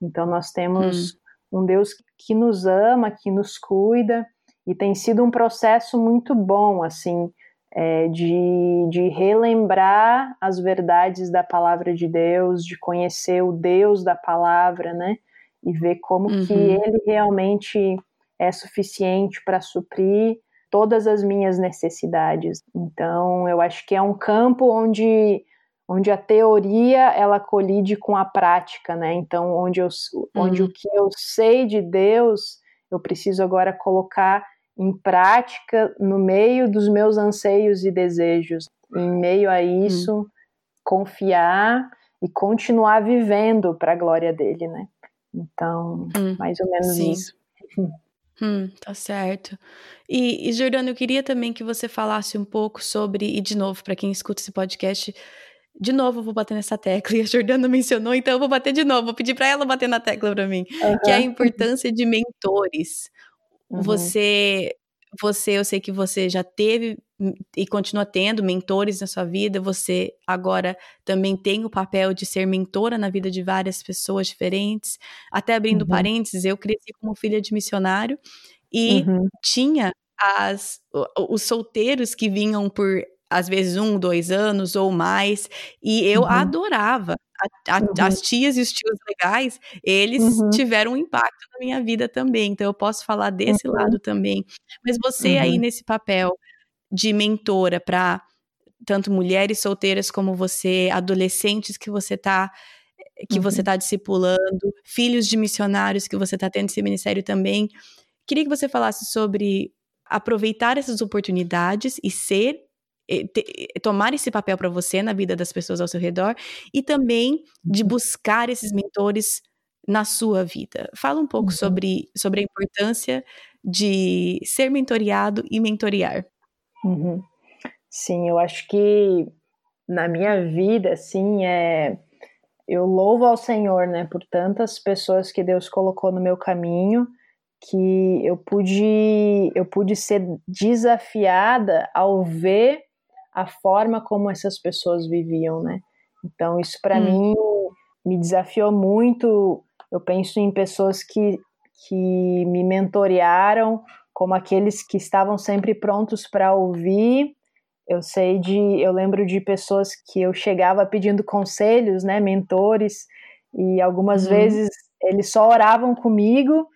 Então nós temos hum. um Deus que nos ama, que nos cuida, e tem sido um processo muito bom, assim, é, de, de relembrar as verdades da palavra de Deus, de conhecer o Deus da palavra, né? E ver como uhum. que ele realmente é suficiente para suprir todas as minhas necessidades. Então, eu acho que é um campo onde onde a teoria ela colide com a prática, né? Então, onde, eu, onde uhum. o que eu sei de Deus, eu preciso agora colocar em prática no meio dos meus anseios e desejos. Em meio a isso, uhum. confiar e continuar vivendo para a glória dele, né? Então, hum, mais ou menos sim. isso. Hum, tá certo. E, e Jordano, eu queria também que você falasse um pouco sobre, e de novo, para quem escuta esse podcast, de novo eu vou bater nessa tecla, e a Jordana mencionou, então eu vou bater de novo, vou pedir para ela bater na tecla para mim, uhum. que é a importância de mentores. Uhum. Você, você, eu sei que você já teve e continua tendo mentores na sua vida, você agora também tem o papel de ser mentora na vida de várias pessoas diferentes. Até abrindo uhum. parênteses, eu cresci como filha de missionário e uhum. tinha as, os solteiros que vinham por às vezes um, dois anos ou mais, e eu uhum. adorava. A, a, uhum. As tias e os tios legais, eles uhum. tiveram um impacto na minha vida também, então eu posso falar desse uhum. lado também. Mas você aí uhum. nesse papel de mentora para tanto mulheres solteiras como você, adolescentes que você está que uhum. você está discipulando, filhos de missionários que você está tendo esse ministério também. Queria que você falasse sobre aproveitar essas oportunidades e ser tomar esse papel para você na vida das pessoas ao seu redor e também de uhum. buscar esses mentores na sua vida. Fala um pouco uhum. sobre, sobre a importância de ser mentoriado e mentorear. Uhum. Sim, eu acho que na minha vida, assim, é, eu louvo ao Senhor, né, por tantas pessoas que Deus colocou no meu caminho, que eu pude, eu pude ser desafiada ao ver a forma como essas pessoas viviam, né? Então isso para hum. mim me desafiou muito. Eu penso em pessoas que que me mentorearam como aqueles que estavam sempre prontos para ouvir. Eu sei de, eu lembro de pessoas que eu chegava pedindo conselhos, né, mentores, e algumas uhum. vezes eles só oravam comigo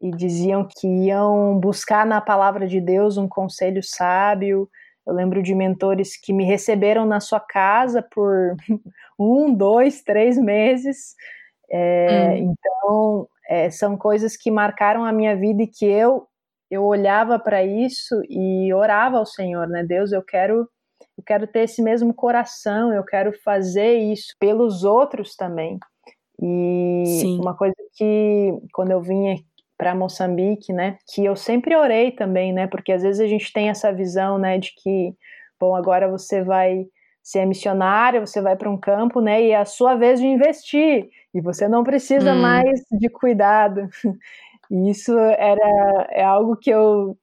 e diziam que iam buscar na palavra de Deus um conselho sábio. Eu lembro de mentores que me receberam na sua casa por um, dois, três meses. É, hum. Então, é, são coisas que marcaram a minha vida e que eu eu olhava para isso e orava ao Senhor, né? Deus, eu quero eu quero ter esse mesmo coração, eu quero fazer isso pelos outros também. E Sim. uma coisa que quando eu vinha para Moçambique, né, que eu sempre orei também, né, porque às vezes a gente tem essa visão, né, de que bom, agora você vai ser missionária, você vai para um campo, né, e é a sua vez de investir, e você não precisa hum. mais de cuidado. E isso era é algo que eu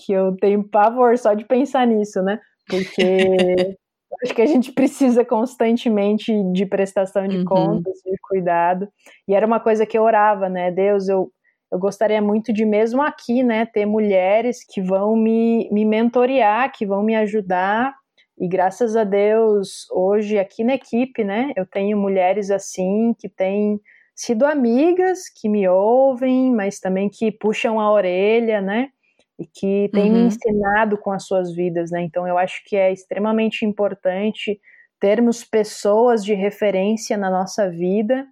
que eu tenho pavor só de pensar nisso, né? Porque acho que a gente precisa constantemente de prestação de uhum. contas, de cuidado. E era uma coisa que eu orava, né? Deus, eu, eu gostaria muito de, mesmo aqui, né, ter mulheres que vão me, me mentorear, que vão me ajudar. E graças a Deus, hoje aqui na equipe, né, eu tenho mulheres assim, que têm sido amigas que me ouvem, mas também que puxam a orelha, né? E que têm uhum. me ensinado com as suas vidas, né? Então eu acho que é extremamente importante termos pessoas de referência na nossa vida.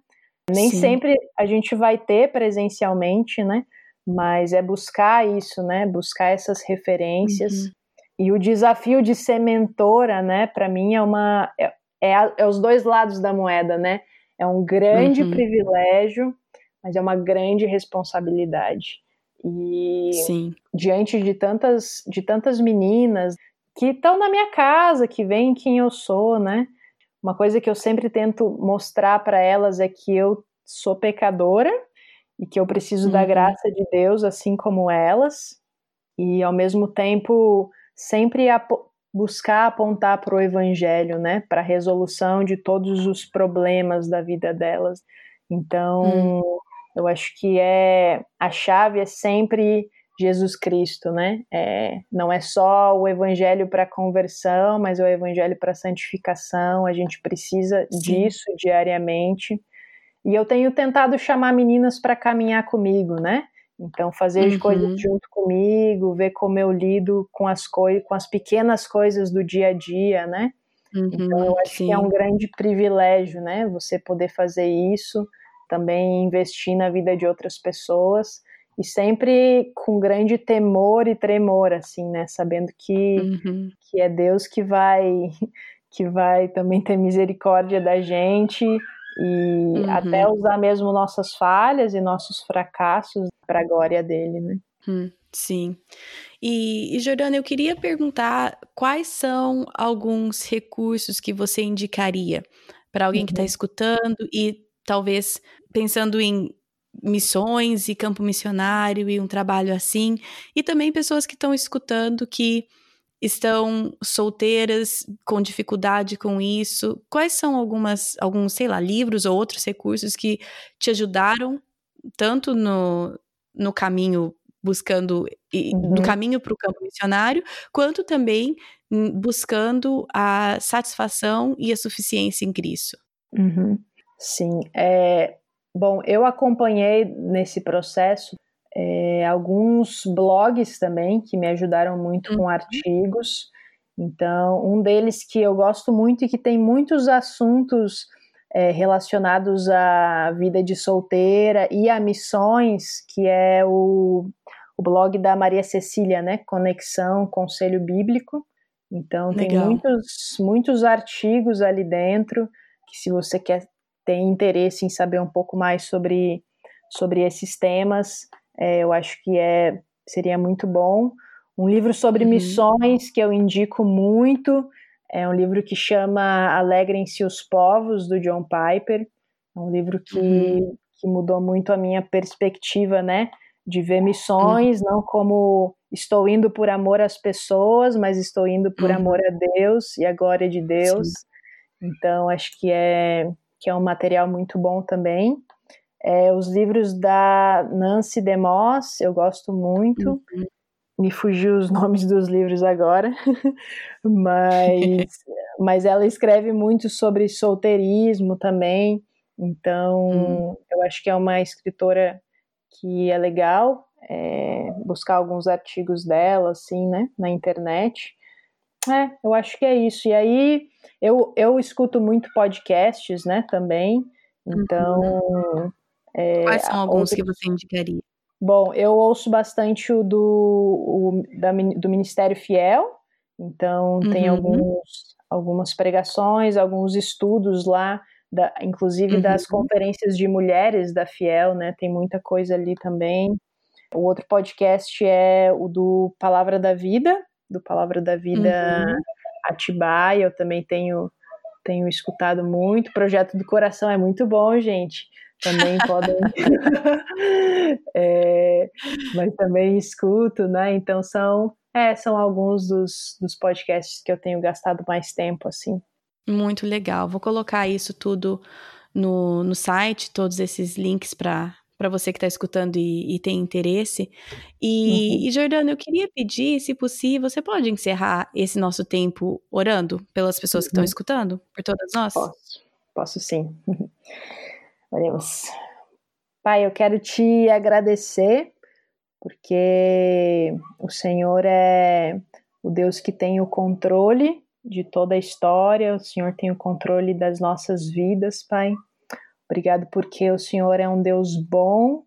Nem Sim. sempre a gente vai ter presencialmente, né? Mas é buscar isso, né? Buscar essas referências. Uhum. E o desafio de ser mentora, né? Para mim é uma é, é, é os dois lados da moeda, né? É um grande uhum. privilégio, mas é uma grande responsabilidade. E Sim. diante de tantas, de tantas meninas que estão na minha casa, que veem quem eu sou, né? Uma coisa que eu sempre tento mostrar para elas é que eu sou pecadora e que eu preciso uhum. da graça de Deus, assim como elas, e ao mesmo tempo sempre buscar apontar para o evangelho, né, para a resolução de todos os problemas da vida delas. Então, hum. eu acho que é a chave é sempre Jesus Cristo, né? É, não é só o evangelho para conversão, mas é o evangelho para santificação. A gente precisa Sim. disso diariamente. E eu tenho tentado chamar meninas para caminhar comigo, né? Então, fazer uhum. coisas junto comigo, ver como eu lido com as coisas, com as pequenas coisas do dia a dia, né? Uhum, então, eu acho sim. que é um grande privilégio, né? Você poder fazer isso, também investir na vida de outras pessoas e sempre com grande temor e tremor, assim, né? Sabendo que, uhum. que é Deus que vai que vai também ter misericórdia da gente e uhum. até usar mesmo nossas falhas e nossos fracassos para a glória dele, né? Hum, sim. E, e Jordana, eu queria perguntar quais são alguns recursos que você indicaria para alguém tá uhum. que está escutando e talvez pensando em missões e campo missionário e um trabalho assim, e também pessoas que estão escutando que estão solteiras com dificuldade com isso. Quais são algumas alguns, sei lá, livros ou outros recursos que te ajudaram tanto no, no caminho buscando uhum. do caminho para o campo missionário, quanto também buscando a satisfação e a suficiência em Cristo. Uhum. Sim, é, bom, eu acompanhei nesse processo é, alguns blogs também que me ajudaram muito uhum. com artigos. Então, um deles que eu gosto muito e que tem muitos assuntos é, relacionados à vida de solteira e a missões, que é o, o blog da Maria Cecília, né? Conexão Conselho Bíblico. Então Legal. tem muitos, muitos artigos ali dentro que se você quer ter interesse em saber um pouco mais sobre, sobre esses temas, é, eu acho que é, seria muito bom. Um livro sobre uhum. missões que eu indico muito é um livro que chama Alegrem-se os Povos, do John Piper. É um livro que, uhum. que mudou muito a minha perspectiva, né? De ver missões, uhum. não como estou indo por amor às pessoas, mas estou indo por uhum. amor a Deus e a glória de Deus. Sim. Então, acho que é, que é um material muito bom também. É, os livros da Nancy DeMoss, eu gosto muito. Uhum me fugiu os nomes dos livros agora, mas, mas ela escreve muito sobre solteirismo também, então hum. eu acho que é uma escritora que é legal é, buscar alguns artigos dela, assim, né, na internet. É, eu acho que é isso. E aí eu, eu escuto muito podcasts, né, também, então... Uhum. É, Quais são alguns que você indicaria? Bom, eu ouço bastante o do, o, da, do Ministério Fiel, então uhum. tem alguns, algumas pregações, alguns estudos lá, da, inclusive uhum. das conferências de mulheres da Fiel, né? Tem muita coisa ali também. O outro podcast é o do Palavra da Vida, do Palavra da Vida uhum. Atibaia, eu também tenho, tenho escutado muito. O Projeto do Coração é muito bom, gente também podem. é, mas também escuto, né? Então são, é, são alguns dos, dos podcasts que eu tenho gastado mais tempo, assim. Muito legal. Vou colocar isso tudo no, no site, todos esses links para para você que está escutando e, e, tem interesse. E, uhum. e, Jordana, eu queria pedir, se possível, você pode encerrar esse nosso tempo orando pelas pessoas uhum. que estão escutando, por todas nós? Posso, posso sim. Oremos. Pai, eu quero te agradecer, porque o Senhor é o Deus que tem o controle de toda a história, o Senhor tem o controle das nossas vidas, Pai. Obrigado porque o Senhor é um Deus bom,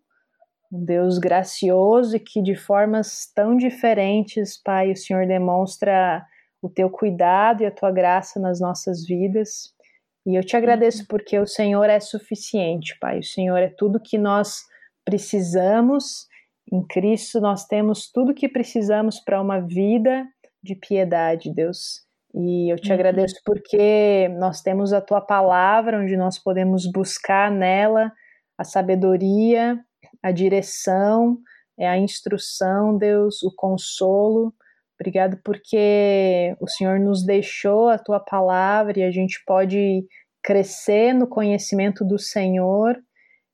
um Deus gracioso e que de formas tão diferentes, Pai, o Senhor demonstra o teu cuidado e a tua graça nas nossas vidas. E eu te agradeço uhum. porque o Senhor é suficiente, Pai. O Senhor é tudo que nós precisamos. Em Cristo nós temos tudo que precisamos para uma vida de piedade, Deus. E eu te uhum. agradeço porque nós temos a tua palavra, onde nós podemos buscar nela a sabedoria, a direção, é a instrução, Deus, o consolo. Obrigado porque o Senhor nos deixou a tua palavra e a gente pode crescer no conhecimento do Senhor.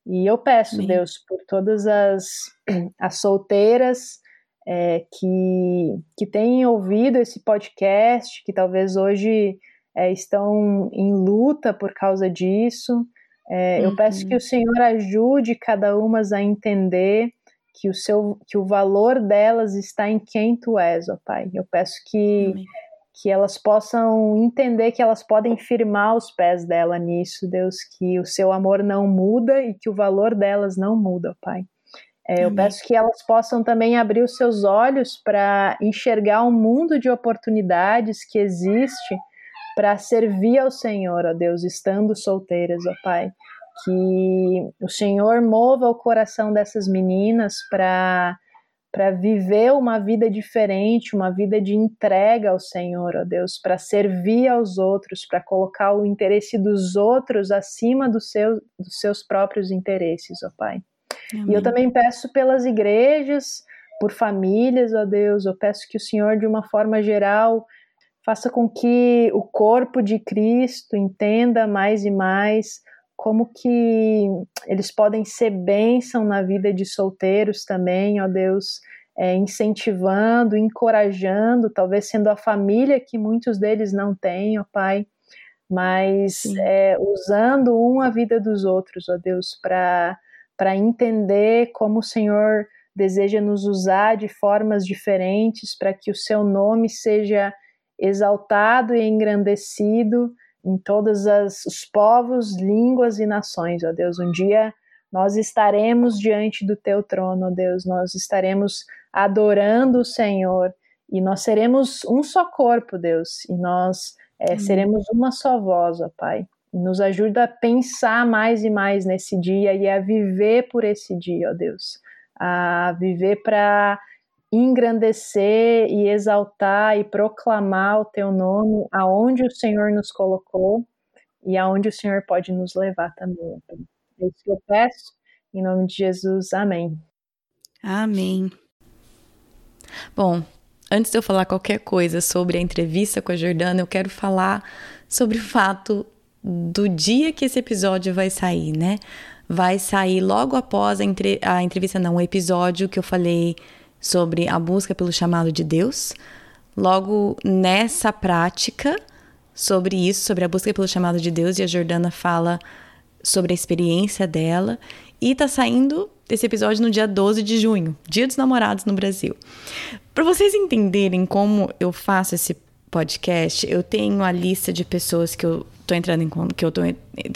E eu peço, Amém. Deus, por todas as, as solteiras é, que, que têm ouvido esse podcast, que talvez hoje é, estão em luta por causa disso. É, uhum. Eu peço que o Senhor ajude cada uma a entender que o seu que o valor delas está em quem tu és, ó Pai. Eu peço que Amém. que elas possam entender que elas podem firmar os pés dela nisso, Deus, que o seu amor não muda e que o valor delas não muda, ó Pai. É, eu peço que elas possam também abrir os seus olhos para enxergar um mundo de oportunidades que existe para servir ao Senhor, ó Deus, estando solteiras, ó Pai. Que o Senhor mova o coração dessas meninas para para viver uma vida diferente, uma vida de entrega ao Senhor, ó Deus, para servir aos outros, para colocar o interesse dos outros acima do seu, dos seus próprios interesses, ó Pai. Amém. E eu também peço pelas igrejas, por famílias, ó Deus, eu peço que o Senhor, de uma forma geral, faça com que o corpo de Cristo entenda mais e mais como que eles podem ser bênção na vida de solteiros também, ó Deus, é, incentivando, encorajando, talvez sendo a família que muitos deles não têm, ó Pai, mas é, usando um a vida dos outros, ó Deus, para entender como o Senhor deseja nos usar de formas diferentes para que o seu nome seja exaltado e engrandecido em todos os povos, línguas e nações, ó Deus. Um dia nós estaremos diante do teu trono, ó Deus, nós estaremos adorando o Senhor e nós seremos um só corpo, Deus, e nós é, seremos uma só voz, ó Pai. Nos ajuda a pensar mais e mais nesse dia e a viver por esse dia, ó Deus. A viver para engrandecer e exaltar e proclamar o teu nome aonde o Senhor nos colocou e aonde o Senhor pode nos levar também. É isso que eu peço, em nome de Jesus. Amém. Amém. Bom, antes de eu falar qualquer coisa sobre a entrevista com a Jordana, eu quero falar sobre o fato do dia que esse episódio vai sair, né? Vai sair logo após a, entre... a entrevista, não, o episódio que eu falei sobre a busca pelo chamado de Deus. Logo nessa prática, sobre isso, sobre a busca pelo chamado de Deus, e a Jordana fala sobre a experiência dela. E tá saindo esse episódio no dia 12 de junho, Dia dos Namorados no Brasil. Para vocês entenderem como eu faço esse podcast, eu tenho a lista de pessoas que eu tô entrando em que eu tô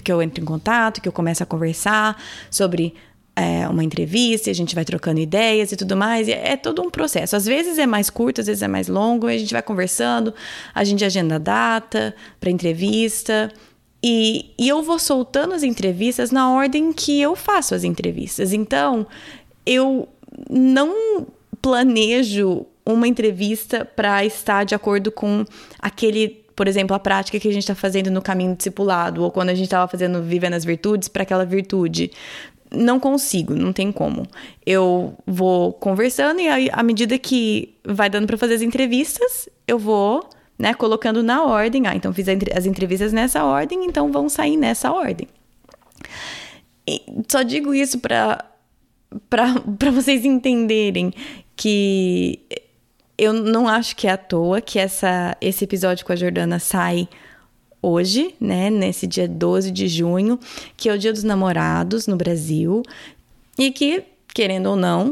que eu entro em contato, que eu começo a conversar sobre é, uma entrevista, a gente vai trocando ideias e tudo mais. E é todo um processo. Às vezes é mais curto, às vezes é mais longo, a gente vai conversando, a gente agenda a data para entrevista. E, e eu vou soltando as entrevistas na ordem que eu faço as entrevistas. Então, eu não planejo uma entrevista para estar de acordo com aquele, por exemplo, a prática que a gente está fazendo no caminho discipulado, ou quando a gente estava fazendo Vivendo as Virtudes para aquela virtude não consigo, não tem como. Eu vou conversando e aí, à medida que vai dando para fazer as entrevistas, eu vou, né, colocando na ordem. Ah, então fiz as entrevistas nessa ordem, então vão sair nessa ordem. E só digo isso para para vocês entenderem que eu não acho que é à toa que essa, esse episódio com a Jordana sai hoje, né, nesse dia 12 de junho, que é o Dia dos Namorados no Brasil, e que, querendo ou não,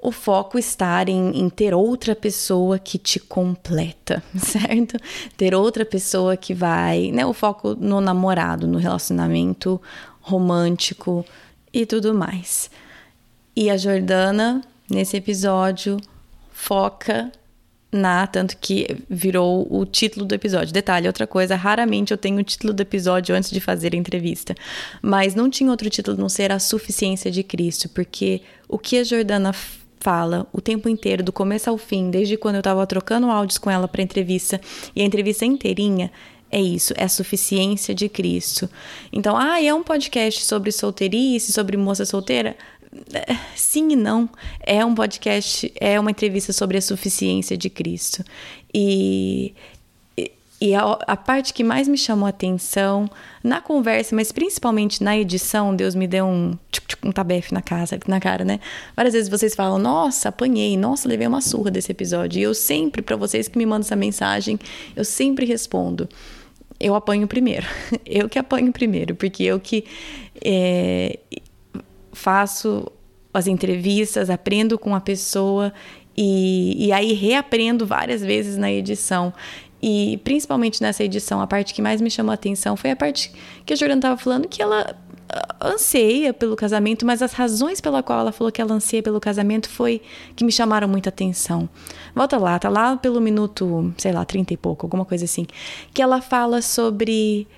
o foco está em, em, ter outra pessoa que te completa, certo? Ter outra pessoa que vai, né? O foco no namorado, no relacionamento romântico e tudo mais. E a Jordana, nesse episódio, foca na, tanto que virou o título do episódio. Detalhe, outra coisa, raramente eu tenho o título do episódio antes de fazer a entrevista, mas não tinha outro título não ser a suficiência de Cristo, porque o que a Jordana fala o tempo inteiro, do começo ao fim, desde quando eu estava trocando áudios com ela para entrevista e a entrevista inteirinha, é isso, é a suficiência de Cristo. Então, ah, é um podcast sobre solteirice, sobre moça solteira? Sim e não. É um podcast, é uma entrevista sobre a suficiência de Cristo. E, e a, a, parte que mais me chamou a atenção na conversa, mas principalmente na edição, Deus me deu um, um tabefe na, casa, na cara, né? Várias vezes vocês falam, nossa, apanhei, nossa, levei uma surra desse episódio. E eu sempre, para vocês que me mandam essa mensagem, eu sempre respondo. Eu apanho primeiro. Eu que apanho primeiro, porque eu que é, faço as entrevistas, aprendo com a pessoa e, e aí reaprendo várias vezes na edição. E principalmente nessa edição, a parte que mais me chamou a atenção foi a parte que a Jordan estava falando que ela ah, anseia pelo casamento, mas as razões pela qual ela falou que ela anseia pelo casamento foi que me chamaram muita atenção. Volta lá, tá lá pelo minuto, sei lá, 30 e pouco, alguma coisa assim, que ela fala sobre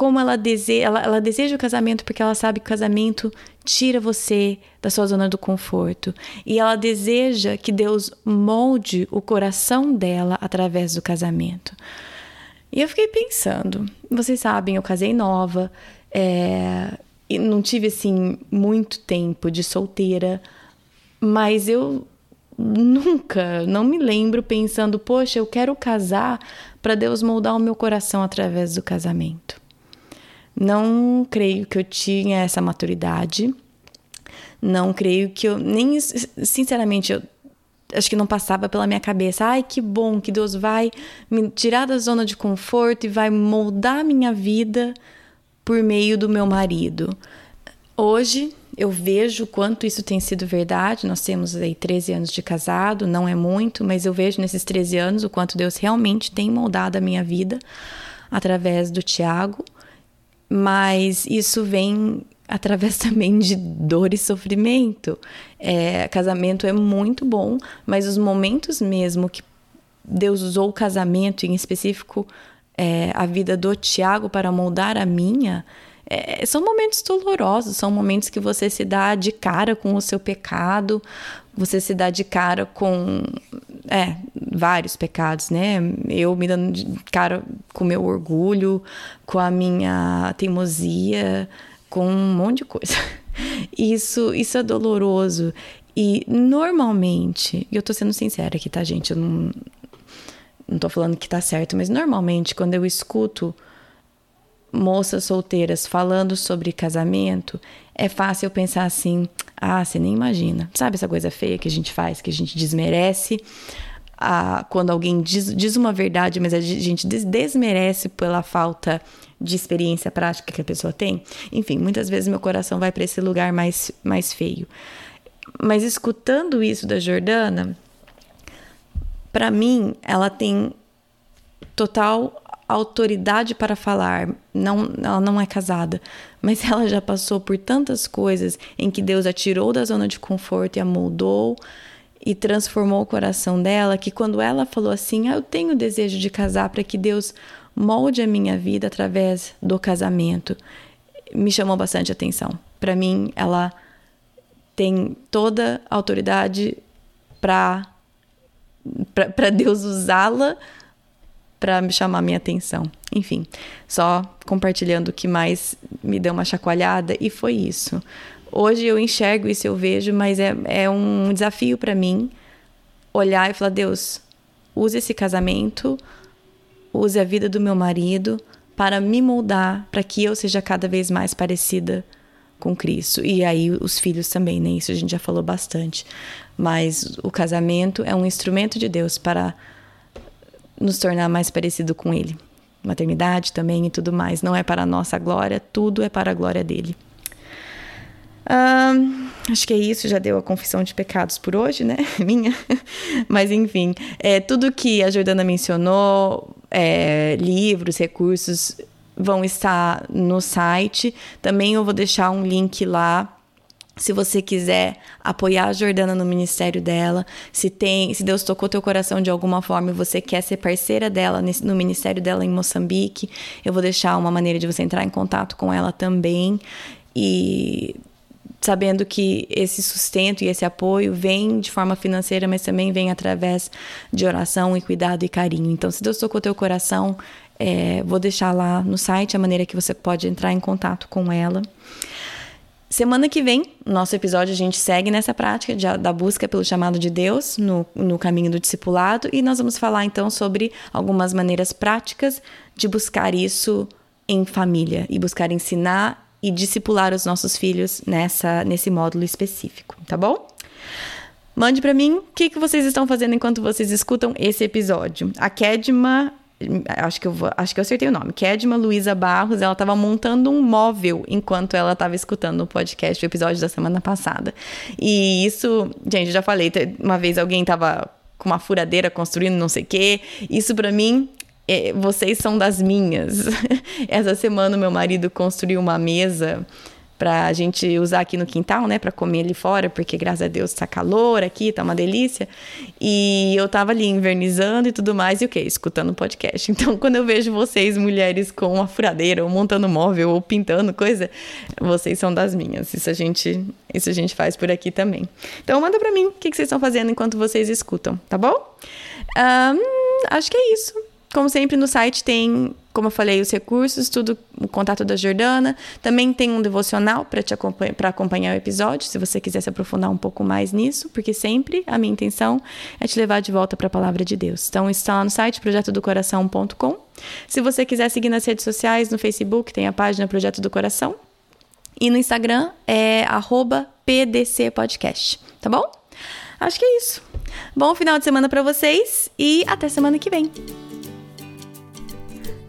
como ela deseja, ela, ela deseja o casamento porque ela sabe que o casamento tira você da sua zona do conforto. E ela deseja que Deus molde o coração dela através do casamento. E eu fiquei pensando, vocês sabem, eu casei nova, é, e não tive assim muito tempo de solteira, mas eu nunca, não me lembro pensando, poxa, eu quero casar para Deus moldar o meu coração através do casamento. Não creio que eu tinha essa maturidade. Não creio que eu nem sinceramente eu acho que não passava pela minha cabeça. Ai, que bom que Deus vai me tirar da zona de conforto e vai moldar minha vida por meio do meu marido. Hoje eu vejo quanto isso tem sido verdade. Nós temos aí 13 anos de casado, não é muito, mas eu vejo nesses 13 anos o quanto Deus realmente tem moldado a minha vida através do Tiago mas isso vem através também de dor e sofrimento. É, casamento é muito bom, mas os momentos mesmo que Deus usou o casamento, em específico é, a vida do Tiago, para moldar a minha, é, são momentos dolorosos, são momentos que você se dá de cara com o seu pecado, você se dá de cara com é, vários pecados, né? Eu me dando de cara com o meu orgulho, com a minha teimosia, com um monte de coisa. Isso, isso é doloroso. E normalmente, e eu tô sendo sincera aqui, tá, gente? Eu não, não tô falando que tá certo, mas normalmente quando eu escuto moças solteiras falando sobre casamento, é fácil eu pensar assim: ah, você nem imagina. Sabe essa coisa feia que a gente faz, que a gente desmerece a, quando alguém diz, diz uma verdade, mas a gente desmerece pela falta de experiência prática que a pessoa tem? Enfim, muitas vezes meu coração vai para esse lugar mais, mais feio. Mas escutando isso da Jordana, para mim, ela tem total autoridade para falar. Não, ela não é casada, mas ela já passou por tantas coisas em que Deus a tirou da zona de conforto e a moldou e transformou o coração dela, que quando ela falou assim: ah, "Eu tenho desejo de casar para que Deus molde a minha vida através do casamento", me chamou bastante atenção. Para mim, ela tem toda a autoridade para para Deus usá-la para me chamar minha atenção. Enfim, só compartilhando o que mais me deu uma chacoalhada e foi isso. Hoje eu enxergo isso, eu vejo, mas é, é um desafio para mim olhar e falar: Deus, use esse casamento, use a vida do meu marido para me moldar, para que eu seja cada vez mais parecida com Cristo. E aí os filhos também, né? Isso a gente já falou bastante. Mas o casamento é um instrumento de Deus para nos tornar mais parecido com Ele. Maternidade também e tudo mais. Não é para a nossa glória, tudo é para a glória dele. Acho que é isso, já deu a confissão de pecados por hoje, né? Minha. Mas enfim, é, tudo que a Jordana mencionou, é, livros, recursos, vão estar no site. Também eu vou deixar um link lá se você quiser apoiar a Jordana no ministério dela, se tem, se Deus tocou teu coração de alguma forma e você quer ser parceira dela no ministério dela em Moçambique, eu vou deixar uma maneira de você entrar em contato com ela também e sabendo que esse sustento e esse apoio vem de forma financeira, mas também vem através de oração e cuidado e carinho. Então, se Deus tocou teu coração, é, vou deixar lá no site a maneira que você pode entrar em contato com ela. Semana que vem, nosso episódio, a gente segue nessa prática de, da busca pelo chamado de Deus no, no caminho do discipulado e nós vamos falar então sobre algumas maneiras práticas de buscar isso em família e buscar ensinar e discipular os nossos filhos nessa, nesse módulo específico, tá bom? Mande para mim o que, que vocês estão fazendo enquanto vocês escutam esse episódio. A Kedma acho que eu vou, acho que eu acertei o nome, Kedma Luísa Barros, ela estava montando um móvel enquanto ela estava escutando o podcast, o episódio da semana passada. E isso, gente, eu já falei, uma vez alguém estava com uma furadeira construindo não sei o quê. Isso para mim vocês são das minhas. Essa semana meu marido construiu uma mesa pra gente usar aqui no quintal, né, para comer ali fora, porque graças a Deus tá calor aqui, tá uma delícia. E eu tava ali invernizando e tudo mais, e o quê? Escutando podcast. Então, quando eu vejo vocês, mulheres, com uma furadeira, ou montando móvel, ou pintando coisa, vocês são das minhas. Isso a gente, isso a gente faz por aqui também. Então, manda pra mim o que, que vocês estão fazendo enquanto vocês escutam, tá bom? Um, acho que é isso. Como sempre, no site tem, como eu falei, os recursos, tudo, o contato da Jordana. Também tem um devocional para acompanhar, acompanhar o episódio, se você quiser se aprofundar um pouco mais nisso, porque sempre a minha intenção é te levar de volta para a palavra de Deus. Então, está lá no site projetodocoração.com. Se você quiser seguir nas redes sociais, no Facebook tem a página Projeto do Coração. E no Instagram é PDCPodcast, tá bom? Acho que é isso. Bom final de semana para vocês e até semana que vem.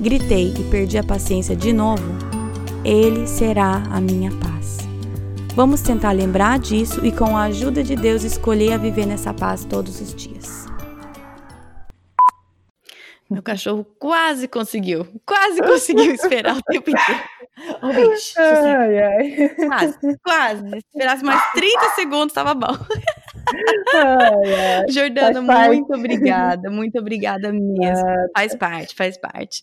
gritei e perdi a paciência de novo, Ele será a minha paz. Vamos tentar lembrar disso e, com a ajuda de Deus, escolher a viver nessa paz todos os dias. Meu cachorro quase conseguiu, quase conseguiu esperar o tempo inteiro. Oh, bicho, ai, ai. Quase, quase. Se esperasse mais 30 segundos, tava bom. Ai, ai. Jordana, muito obrigada, muito obrigada mesmo. Ah, faz parte, faz parte.